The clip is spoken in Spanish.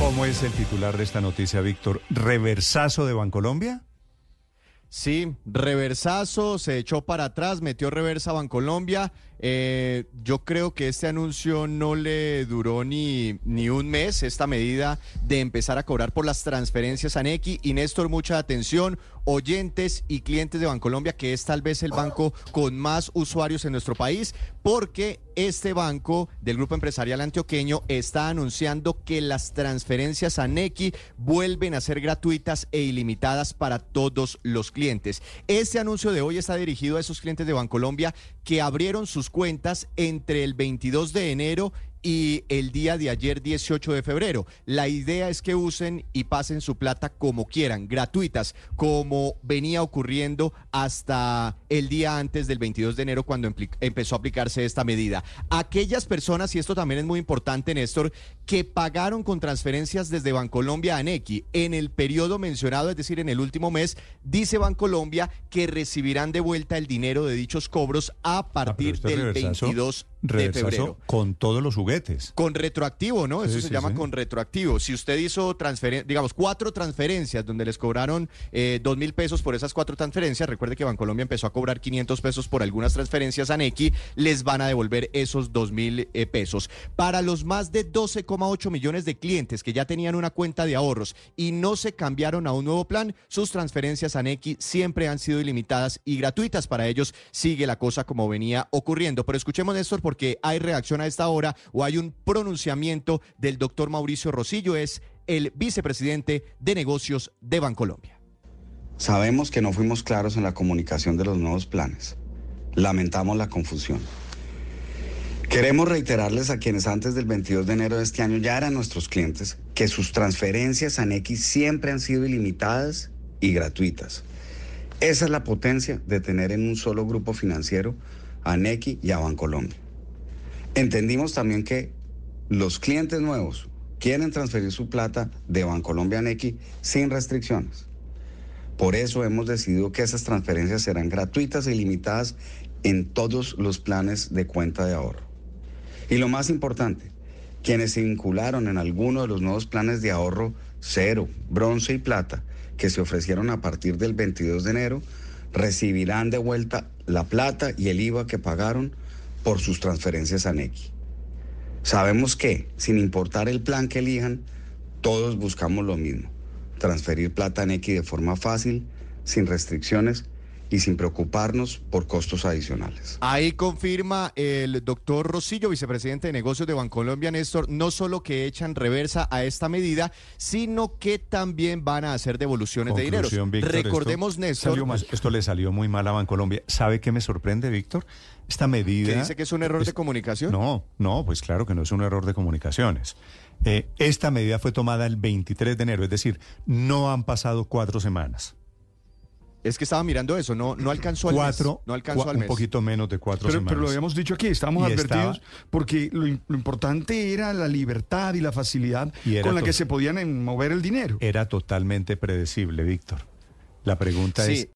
¿Cómo es el titular de esta noticia, Víctor? ¿Reversazo de Bancolombia? Sí, reversazo, se echó para atrás, metió reversa Bancolombia. Eh, yo creo que este anuncio no le duró ni, ni un mes, esta medida de empezar a cobrar por las transferencias a Nequi. Y Néstor, mucha atención, oyentes y clientes de Bancolombia, que es tal vez el banco con más usuarios en nuestro país, porque este banco del grupo empresarial antioqueño está anunciando que las transferencias a Nequi vuelven a ser gratuitas e ilimitadas para todos los clientes. Este anuncio de hoy está dirigido a esos clientes de Bancolombia que abrieron sus cuentas entre el 22 de enero y el día de ayer 18 de febrero. La idea es que usen y pasen su plata como quieran, gratuitas, como venía ocurriendo hasta el día antes del 22 de enero cuando empezó a aplicarse esta medida. Aquellas personas, y esto también es muy importante, Néstor, que pagaron con transferencias desde Bancolombia a Nequi en el periodo mencionado, es decir, en el último mes, dice Bancolombia que recibirán de vuelta el dinero de dichos cobros a partir del 22 de febrero. Con todos los juguetes. Con retroactivo, ¿no? Eso se llama con retroactivo. Si usted hizo transferencias, digamos, cuatro transferencias donde les cobraron eh, dos mil pesos por esas cuatro transferencias, recuerde que Bancolombia empezó a cobrar 500 pesos por algunas transferencias a Nequi, les van a devolver esos dos mil eh, pesos. Para los más de 12,8 millones de clientes que ya tenían una cuenta de ahorros y no se cambiaron a un nuevo plan, sus transferencias a Nequi siempre han sido ilimitadas y gratuitas. Para ellos sigue la cosa como venía ocurriendo. Pero escuchemos, Néstor, porque hay reacción a esta hora o hay un pronunciamiento del doctor Mauricio Rosillo, es el vicepresidente de negocios de Bancolombia. Sabemos que no fuimos claros en la comunicación de los nuevos planes. Lamentamos la confusión. Queremos reiterarles a quienes antes del 22 de enero de este año ya eran nuestros clientes que sus transferencias a Nequi siempre han sido ilimitadas y gratuitas. Esa es la potencia de tener en un solo grupo financiero a Nequi y a Bancolombia. Entendimos también que los clientes nuevos quieren transferir su plata de Bancolombia a sin restricciones. Por eso hemos decidido que esas transferencias serán gratuitas e ilimitadas en todos los planes de cuenta de ahorro. Y lo más importante, quienes se vincularon en alguno de los nuevos planes de ahorro cero, bronce y plata que se ofrecieron a partir del 22 de enero, recibirán de vuelta la plata y el IVA que pagaron por sus transferencias a Nequi. Sabemos que, sin importar el plan que elijan, todos buscamos lo mismo, transferir plata a Nequi de forma fácil, sin restricciones y sin preocuparnos por costos adicionales. Ahí confirma el doctor Rosillo, vicepresidente de negocios de Bancolombia, Néstor, no solo que echan reversa a esta medida, sino que también van a hacer devoluciones de dinero. Recordemos, Néstor. esto le salió muy mal a Bancolombia. ¿Sabe qué me sorprende, Víctor? Esta medida. ¿Qué dice que es un error de comunicación? No, no, pues claro que no es un error de comunicaciones. Eh, esta medida fue tomada el 23 de enero, es decir, no han pasado cuatro semanas. Es que estaba mirando eso, no, no alcanzó al cuatro, mes. No alcanzó al mes. Un poquito menos de cuatro pero, semanas. Pero lo habíamos dicho aquí, estamos advertidos porque lo, importante era la libertad y la facilidad con la que se podían mover el dinero. Era totalmente predecible, Víctor. La pregunta es,